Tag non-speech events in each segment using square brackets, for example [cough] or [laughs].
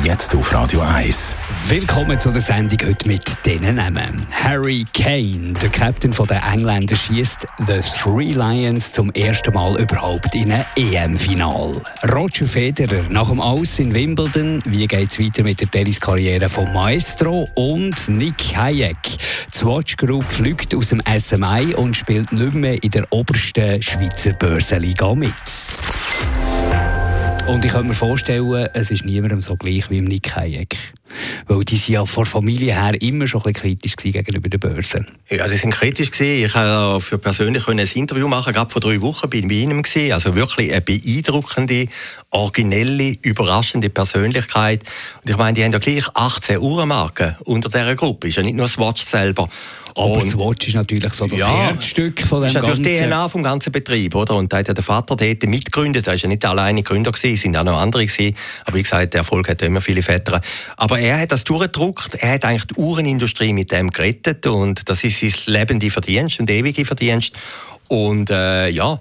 Jetzt auf Radio 1. Willkommen zu der Sendung heute mit diesen Namen. Harry Kane, der Captain der Engländer, schießt The Three Lions zum ersten Mal überhaupt in ein EM-Final. Roger Federer nach dem Aus in Wimbledon. Wie geht es weiter mit der Tenniskarriere von Maestro? Und Nick Hayek. Die Swatch Group fliegt aus dem SMI und spielt nicht mehr in der obersten Schweizer Börsenliga mit. Und ich kann mir vorstellen, es ist niemandem so gleich wie im Nick Hayek. Weil die sind ja von Familie her immer schon ein bisschen kritisch gegenüber der Börse. Ja, die sind kritisch gewesen. Ich habe für persönlich ein Interview machen, gerade vor drei Wochen bin ich bei ihnen gewesen. Also wirklich eine beeindruckende, originelle, überraschende Persönlichkeit. Und ich meine, die haben ja gleich 18 Uhrenmarken unter dieser Gruppe. Ist ja nicht nur Swatch selber. Aber und, Swatch ist natürlich so das ja, Herzstück von dem ist natürlich ganzen... DNA vom ganzen Betrieb, oder? Und da hat ja der Vater dort mitgegründet. Er ist ja nicht der alleine Gründer gewesen, es sind auch noch andere gewesen. Aber wie gesagt, der Erfolg hat immer viele Väter. Aber er hat das durchgedruckt. Er hat eigentlich die Uhrenindustrie mit dem gerettet. Und das ist sein lebende Verdienst und ewige Verdienst. Und äh, ja,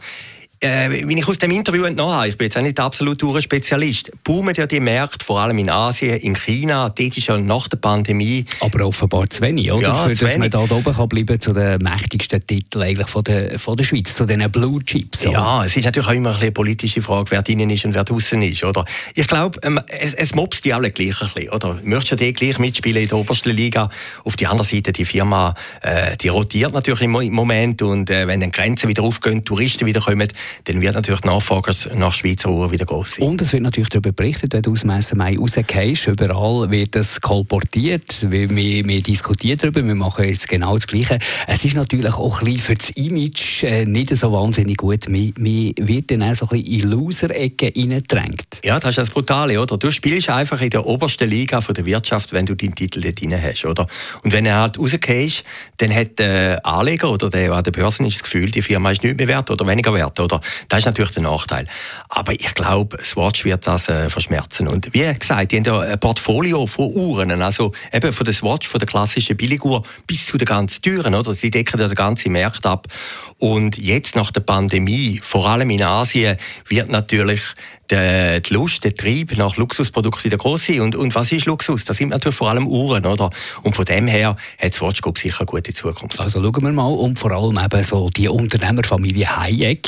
äh, wie ich aus dem Interview entnommen habe, ich bin jetzt auch nicht absolut Spezialist, boomen ja die Märkte, vor allem in Asien, in China, dort ist ja nach der Pandemie... Aber offenbar zu wenig, oder? Ja, Für, dass wenig. man da oben kann bleiben zu den mächtigsten Titeln eigentlich von der, von der Schweiz, zu den Blue Chips. Oder? Ja, es ist natürlich auch immer eine politische Frage, wer drinnen ist und wer draußen ist, oder? Ich glaube, ähm, es, es mobst die alle gleich ein bisschen, oder? Möchtest du die gleich mitspielen in der obersten Liga? Auf der anderen Seite, die Firma, äh, die rotiert natürlich im Moment und äh, wenn dann Grenzen wieder aufgehen, Touristen wieder kommen, dann wird natürlich die Nachfrage nach Schweizer Uhren wieder groß sein. Und es wird natürlich darüber berichtet, wenn du aus Messen Mai rausgehst. Überall wird das kolportiert. Wir, wir, wir, diskutieren darüber, wir machen jetzt genau das Gleiche. Es ist natürlich auch ein bisschen für das Image äh, nicht so wahnsinnig gut. Man, man wird dann auch so ein bisschen in Loser-Ecke reingedrängt. Ja, das ist das Brutale, oder? Du spielst einfach in der obersten Liga von der Wirtschaft, wenn du deinen Titel dort drin hast, oder? Und wenn du halt rausgehst, dann hat der Anleger oder der, der an der Börse ist das Gefühl, die Firma ist nicht mehr wert oder weniger wert, oder? Das ist natürlich der Nachteil. Aber ich glaube, Swatch wird das äh, verschmerzen. Und wie gesagt, die haben ja ein Portfolio von Uhren, also eben von der Swatch, von der klassischen Billiguhr bis zu den ganz teuren, oder? Sie decken ja den ganzen Markt ab. Und jetzt nach der Pandemie, vor allem in Asien, wird natürlich die, Lust, der Trieb nach Luxusprodukten wieder groß sein. Und, und was ist Luxus? Das sind natürlich vor allem Uhren, oder? Und von dem her hat Swatch Group sicher eine gute Zukunft. Also schauen wir mal, und vor allem eben so die Unternehmerfamilie Hayek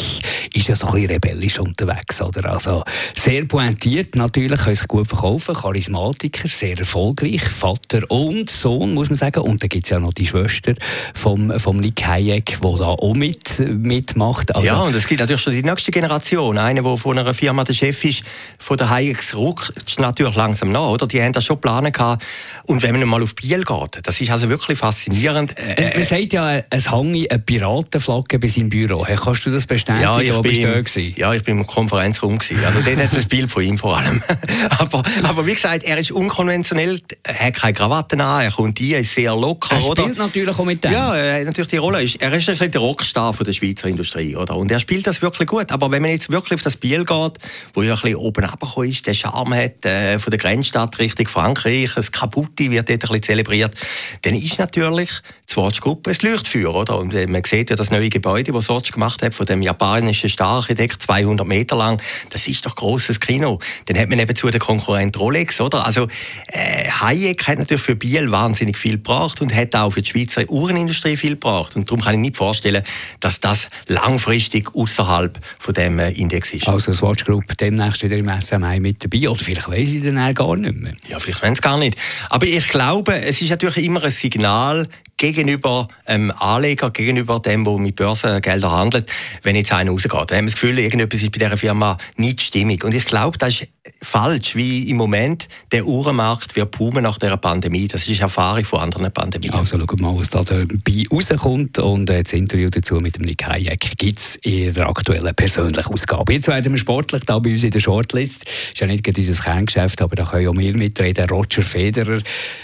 ist ja so ein bisschen rebellisch unterwegs, oder? Also sehr pointiert natürlich, können sich gut verkaufen, Charismatiker, sehr erfolgreich, Vater und Sohn, muss man sagen. Und dann gibt es ja noch die Schwester vom, vom Nick Hayek, die da auch mit, mitmacht. Also, ja, und es gibt natürlich schon die nächste Generation, eine, die von einer Firma der Chef Chef ist von der Hayeks ruckt natürlich langsam nach, oder? Die haben das schon geplant gehabt. Und wenn man mal auf Biel geht, das ist also wirklich faszinierend. Äh, man sagt ja, es hänge eine Piratenflagge bei seinem Büro. Hey, kannst du das bestätigen? Ja, ich, bin, im, ja, ich bin im Konferenzraum gewesen. Also dann hat es ein Bild von ihm vor allem. [laughs] aber, aber wie gesagt, er ist unkonventionell, er hat keine Krawatten an, er kommt hier, ist sehr locker, er oder? spielt natürlich auch mit dem. Ja, er natürlich die Rolle. Ist, er ist ein bisschen der Rockstar von der Schweizer Industrie, oder? Und er spielt das wirklich gut. Aber wenn man jetzt wirklich auf das Biel geht, wo ja ein bisschen oben ist, der Charme hat äh, von der Grenzstadt Richtung Frankreich, das Kaputti wird dort ein bisschen zelebriert, dann ist natürlich die Swatch-Gruppe ein Leuchtfeuer, oder? Und äh, man sieht ja das neue Gebäude, das Swatch gemacht hat, von dem japanischen Stararchitekt, 200 Meter lang, das ist doch grosses Kino. Dann hat man eben zu der Konkurrent Rolex, oder? Also äh, Hayek hat natürlich für Biel wahnsinnig viel gebracht und hat auch für die Schweizer Uhrenindustrie viel gebracht. Und darum kann ich nicht vorstellen, dass das langfristig außerhalb von dem äh, Index ist. Also Swatch Group demnächst wieder im SMI mit dabei. Oder vielleicht weiss ich dann gar nicht mehr. Ja, vielleicht wollen sie gar nicht. Aber ich glaube, es ist natürlich immer ein Signal gegenüber ähm, Anleger, gegenüber dem, der mit Börsengeldern handelt, wenn jetzt einer rausgeht. Dann haben wir das Gefühl, irgendetwas ist bei dieser Firma nicht stimmig. Und ich glaube, das ist falsch, wie im Moment der Uhrenmarkt wird boomen nach dieser Pandemie. Das ist Erfahrung von anderen Pandemien. Also schauen wir mal, was da dabei rauskommt. Und äh, das Interview dazu mit dem Nick Hayek gibt es in der aktuellen persönlichen Ausgabe. Jetzt werden wir sportlich da bei uns in der Shortlist. Ist ja nicht unser Kerngeschäft, aber da können auch wir mitreden. Roger Federer,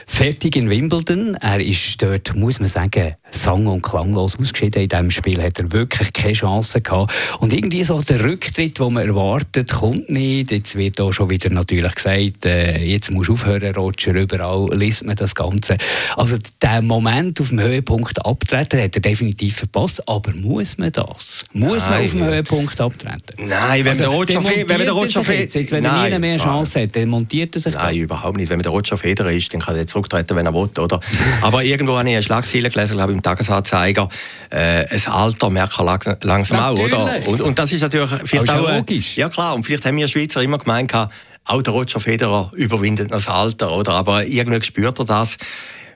fertig in Wimbledon. Er ist dort, muss man sagen, sang- und klanglos ausgeschieden. In diesem Spiel hat er wirklich keine Chance gehabt. Und irgendwie so der Rücktritt, den man erwartet, kommt nicht. Jetzt wird auch ja schon wieder natürlich gesagt, äh, jetzt musst du aufhören, Roger, überall liest man das Ganze. Also der Moment auf dem Höhepunkt abtreten, hat er definitiv verpasst, aber muss man das? Muss Nein. man auf dem Höhepunkt abtreten? Nein, wenn also, der Roger, wenn der Roger. Jetzt, wenn er nie mehr Chance hat, dann montiert er sich Nein, da. überhaupt nicht. Wenn der Roger Federer ist, dann kann er zurücktreten, wenn er will, oder? [laughs] aber irgendwo habe ich eine Schlagzeile gelesen, glaube ich, im Tagesanzeiger, äh, ein Alter merkt er langsam natürlich. auch, oder? Und, und, das ist natürlich vielleicht auch... Logisch. Ja klar, und vielleicht haben wir Schweizer immer gemeint, auch der Roger Federer überwindet das Alter, oder? Aber irgendwie spürt er das.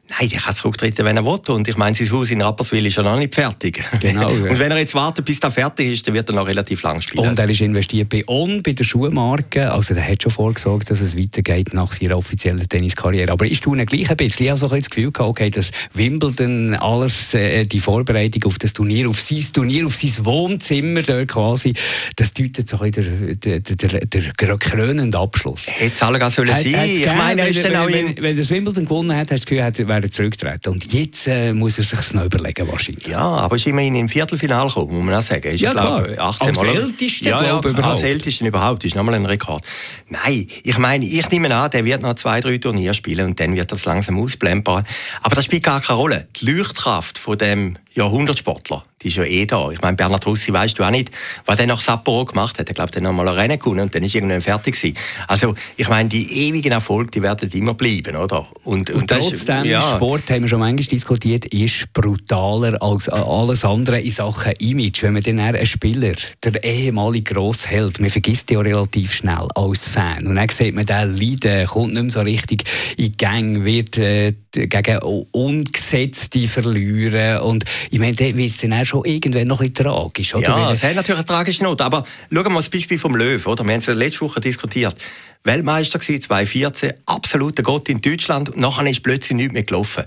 Nein, der kann zurücktreten, wenn er will. Und ich meine, sein Haus in Rapperswil ist ja noch nicht fertig. Genau. Ja. [laughs] Und wenn er jetzt wartet, bis das fertig ist, dann wird er noch relativ lang spielen. Und er ist investiert bei On, bei der Schuhmarke. Also er hat schon vorgesorgt, dass es weitergeht nach seiner offiziellen Tenniskarriere. Aber ich tue gleich ein bisschen. Ich habe so ein das Gefühl gehabt, okay, dass Wimbledon alles, äh, die Vorbereitung auf das Turnier, auf sein Turnier, auf sein Wohnzimmer dort quasi, das deutet so ein bisschen der, der, der, der krönende Abschluss. Hätte es alle sollen sein. Ich meine, er ist dann auch wenn, wenn, wenn das Wimbledon gewonnen hat, hast du das Gefühl, wäre zurücktreten. Und jetzt äh, muss er sich noch überlegen wahrscheinlich. Ja, aber ist immerhin im Viertelfinale gekommen, muss man auch sagen. Ist, ja, glaub, 18 als Mal. Älteste, ja, ja, überhaupt. Als Ältesten überhaupt. Ist nochmal ein Rekord. Nein, ich meine, ich nehme an, der wird noch zwei, drei Turniere spielen und dann wird das langsam ausblendbar. Aber das spielt gar keine Rolle. Die Leuchtkraft von dem Jahrhundertsportler, die ist ja eh da. Ich meine, Bernhard Russi weißt du auch nicht, was der nach Sapporo gemacht hat. Er glaubt, er noch mal ein Rennen gewonnen und dann ist irgendwann fertig gewesen. Also, ich meine, die ewigen Erfolge, die werden immer bleiben, oder? Und, und, und trotzdem, ist, ja. Sport, haben wir schon manchmal diskutiert, ist brutaler als alles andere in Sachen Image. Wenn man dann einen Spieler, der ehemalige Grossheld, man vergisst ja relativ schnell als Fan. Und dann sieht man, der Leiden kommt nicht mehr so richtig in die Gang, wird äh, gegen Ungesetzte verlieren und ich meine, dann wird es dann auch schon irgendwann noch ein bisschen tragisch. Oder? Ja, es hat natürlich eine tragische Note. Aber schauen wir mal das Beispiel vom Löw. Oder? Wir haben es letzte Woche diskutiert. Weltmeister war 2014, absoluter Gott in Deutschland. Und nachher ist plötzlich nichts mehr gelaufen.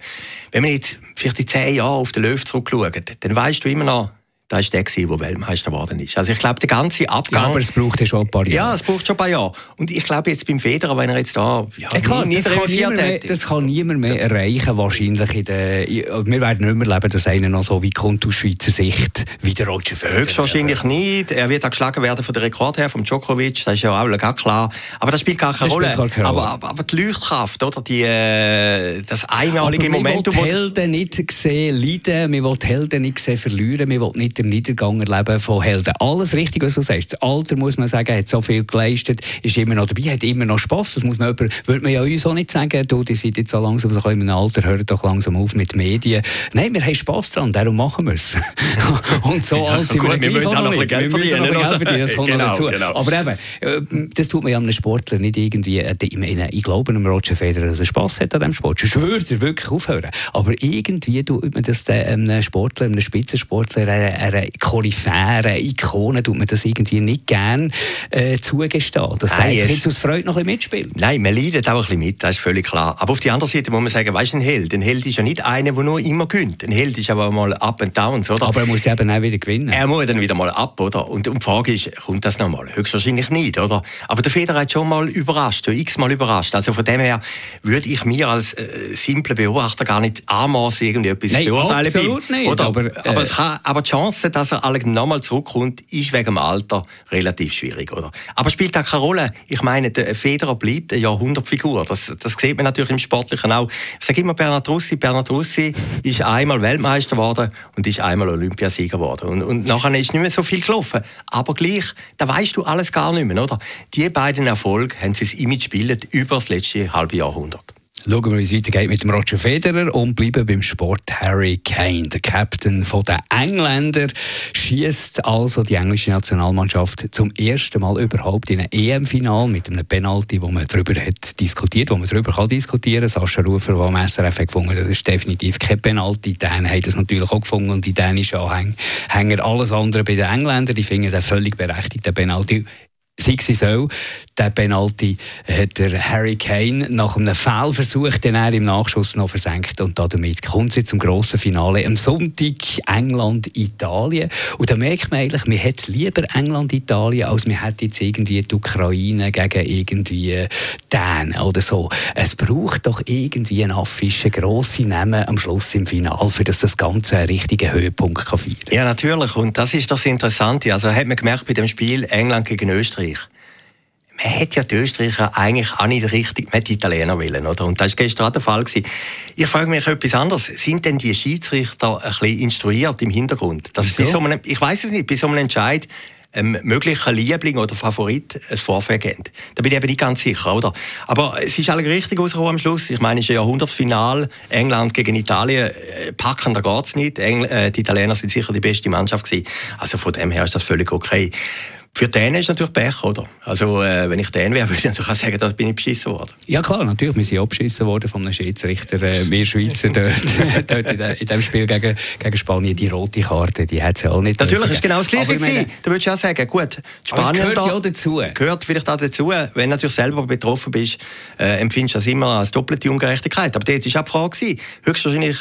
Wenn wir jetzt vielleicht in zehn Jahren auf den Löw zurückschauen, dann weißt du immer noch, das war der, der Weltmeister geworden ist. Also ich glaube, der ganze Abgang... Ja, aber es braucht ja schon ein paar Jahre. Ja, es braucht schon ein paar Jahre. Und ich glaube jetzt beim Federer, wenn er jetzt da ja, ja, klar, das, kann niemand mehr, das kann niemand mehr erreichen, wahrscheinlich. In der, wir werden nicht mehr leben, dass einer noch so wie kommt aus Schweizer Sicht wie der Roger Federer. Höchstwahrscheinlich nicht. Er wird auch geschlagen werden von der Rekord her, vom Djokovic, das ist ja auch gar klar. Aber das spielt gar keine Rolle. Keine aber, aber, aber, die Leuchtkraft, oder? Die, äh, das einmalige aber Momentum... Wir wollen Helden nicht sehen leiden, wir wollen Helden nicht sehen verlieren, wir wollen nicht den Niedergang erleben Leben von Helden. Alles richtig, was du sagst. Das Alter, muss man sagen, hat so viel geleistet, ist immer noch dabei, hat immer noch Spass. Das muss man aber, würde man ja uns auch nicht sagen, du, die seid jetzt so langsam so in einem Alter, hört doch langsam auf mit Medien. Nein, wir haben Spass dran, darum machen wir es. [laughs] Und so ja, alt sind gut, wir, wir müssen auch noch bisschen Geld verdienen. Geld verdienen das kommt genau, noch dazu. Genau. Aber eben, äh, das tut man ja einem Sportler nicht irgendwie, äh, ich, glaube einem Roger Federer, dass er Spass hat an diesem Sport. Sonst würde er wirklich aufhören. Aber irgendwie tut man das einem Sportler, einem Spitzensportler, einer, Koryphäre, Ikone, tut man das irgendwie nicht gern äh, zugestehen. Dass der jetzt aus Freude noch ein bisschen mitspielt. Nein, man leidet auch ein bisschen mit, das ist völlig klar. Aber auf der anderen Seite muss man sagen, weißt du, ein Held, ein Held ist ja nicht einer, der nur immer gewinnt. Ein Held ist aber mal up and downs, oder? Aber er muss eben auch wieder gewinnen. Er muss dann wieder mal ab, oder? Und, die Frage ist, kommt das noch mal? Höchstwahrscheinlich nicht, oder? Aber der Federer hat schon mal überrascht, x-mal überrascht. Also von dem her würde ich mir als äh, simpler Beobachter gar nicht anmaßen, irgendwie etwas Nein, beurteilen. Absolut nicht. Oder? Aber, äh, aber, kann, aber die Chance, dass er alle nochmal zurückkommt, ist wegen dem Alter relativ schwierig, oder? Aber spielt auch keine Rolle. Ich meine, der Federer bleibt eine Jahrhundertfigur. Das, das sieht man natürlich im Sportlichen auch. Ich sage immer Bernhard Russi. Bernhard Russi ist einmal Weltmeister geworden und ist einmal Olympiasieger geworden. Und, und nachher ist nicht mehr so viel gelaufen. Aber gleich, da weißt du alles gar nicht mehr, oder? Die beiden Erfolge haben sie das Image gebildet über das letzte halbe Jahrhundert. Schauen wir, wie es weitergeht mit dem Roger Federer und bleiben beim Sport Harry Kane. Der Captain der Engländer schießt also die englische Nationalmannschaft zum ersten Mal überhaupt in ein EM-Final mit einem Penalty, wo man darüber hat diskutiert, wo man darüber kann diskutieren. Sascha Rufer, der am SRF hat das ist definitiv kein Penalty. Die Dänen haben das natürlich auch gefunden und die dänischen Anhänger alles andere bei den Engländern. Die finden den völlig berechtigten Penalty sei sie so, der Penalty hat der Harry Kane nach einem Fehlversuch den er im Nachschuss noch versenkt und damit kommt sie zum grossen Finale am Sonntag England-Italien. Und da merkt man eigentlich, man hat lieber England-Italien, als man hätte jetzt irgendwie die Ukraine gegen irgendwie Dänen oder so. Es braucht doch irgendwie einen affischen grossen Namen am Schluss im Finale, für das das Ganze einen richtigen Höhepunkt kann feiern Ja, natürlich. Und das ist das Interessante. Also hat man gemerkt bei dem Spiel England gegen Österreich Österreich. man hätte ja die Österreicher eigentlich auch nicht richtig mit Italiener wollen, oder? Und das war gestern auch der Fall. Gewesen. Ich frage mich etwas anderes. Sind denn die Schiedsrichter ein bisschen instruiert im Hintergrund? Dass so einem, ich weiß es nicht, bei so einem Entscheid ähm, möglicher Liebling oder Favorit ein Vorfeld geben. Da bin ich eben nicht ganz sicher, oder? Aber es ist alles richtig rausgekommen am Schluss. Ich meine, es ist ein Jahrhundertfinal. England gegen Italien. Äh, packen, da geht es nicht. Engl äh, die Italiener sind sicher die beste Mannschaft gewesen. Also von dem her ist das völlig okay. Für den ist natürlich Pech, oder? Also, äh, wenn ich den wäre, [laughs] würde ich natürlich auch sagen, da bin ich beschissen worden. Ja, klar, natürlich. Wir sind auch beschissen worden von einem Schiedsrichter. Äh, wir Schweizer dort, [laughs] dort in, de, dem Spiel gegen, gegen Spanien, die rote Karte, die hat es ja auch nicht. Natürlich ist genau das Gleiche gewesen. Da würdest du auch sagen, gut, Spanien gehört da, ja dazu. Gehört vielleicht auch dazu. Wenn du natürlich selber betroffen bist, äh, empfindest du das immer als doppelte Ungerechtigkeit. Aber dort war auch die Frage, höchstwahrscheinlich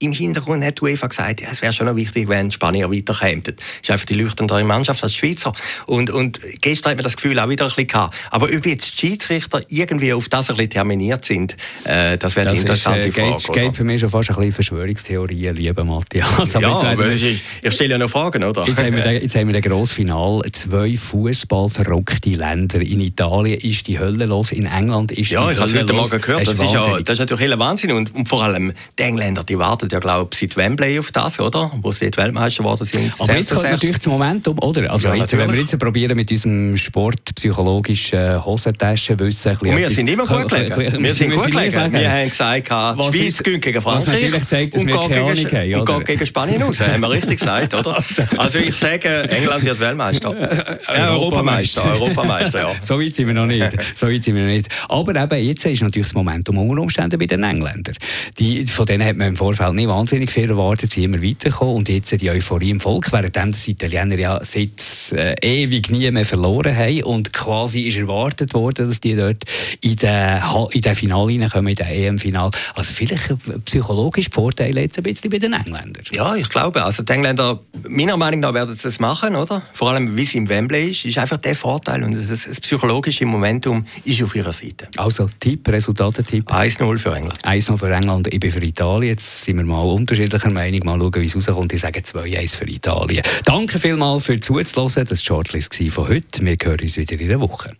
im Hintergrund hat UEFA gesagt, ja, es wäre schon noch wichtig, wenn Spanier weiterkämen. Das ist einfach die leuchtendere Mannschaft als Schweizer. Und, und gestern hat man das Gefühl auch wieder ein bisschen gehabt. Aber ob jetzt die Schiedsrichter irgendwie auf das ein bisschen terminiert sind, äh, das wäre eine interessante ist, äh, Frage. Das geht für mich schon fast ein bisschen Verschwörungstheorien, lieber Matthias. [laughs] Aber ja, aber ich, ich stelle ja noch Fragen, oder? Jetzt haben wir, den, jetzt haben wir ein grosses Final. Zwei Fußball-verrückte Länder. In Italien ist die Hölle los, in England ist ja, die Hölle los. Ja, ich habe es heute Morgen gehört. Das, das ist, ja, das ist natürlich ein Wahnsinn. Und, und vor allem die Engländer, die warten wartet ja, glaube ich, seit Wembley auf das, oder? Wo sie Weltmeister geworden sind. Aber jetzt kommt natürlich das Momentum, oder? Also ja, jetzt, wenn wir jetzt probieren mit unserem sportpsychologischen Hosentaschen wissen, Und wir sind immer gut [laughs] gelegen. Wir sind [laughs] gut gelegen. Wir haben gesagt, die Schweiz gegen Frankreich. Was natürlich zeigt, dass wir keine Ahnung haben. Und geht gegen Spanien raus, haben wir richtig gesagt, oder? [laughs] Also, also ich sage, England wird Weltmeister. Ja, Europameister, Europameister, ja. so weit sind wir noch nicht. So weit sind wir noch nicht. Aber eben, jetzt ist natürlich das Momentum unter Umständen bei den Engländern. Die, von denen hat man im Vorfeld nicht wahnsinnig viel erwartet, sie immer weitergekommen und jetzt die Euphorie im Volk, während die Italiener ja seit äh, ewig nie mehr verloren haben und quasi ist erwartet worden, dass die dort in den, in den Finale reinkommen, in den EM-Final. Also vielleicht psychologisch Vorteile jetzt ein bisschen bei den Engländern. Ja, ich glaube, also die Engländer, meiner Meinung nach werden sie das machen, oder? Vor allem, wie es im Wembley ist, ist einfach der Vorteil und das, das psychologische Momentum ist auf ihrer Seite. Also Tipp, Resultatetipp? 1-0 für England. 1-0 für England, ich bin für Italien. Jetzt sind wir mal unterschiedlicher Meinung. Mal schauen, wie es rauskommt. Ich sage 2-1 für Italien. Danke vielmals für zuzulassen. Das war die Shortlist von heute. Wir hören uns wieder in einer Woche.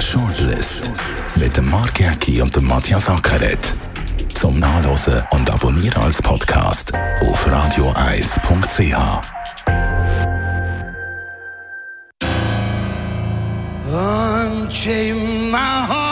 Shortlist mit dem Mark Jäcki und dem Matthias Ackeret. Zum Nachlesen und Abonnieren als Podcast auf radioeis.ch. Unchain my heart.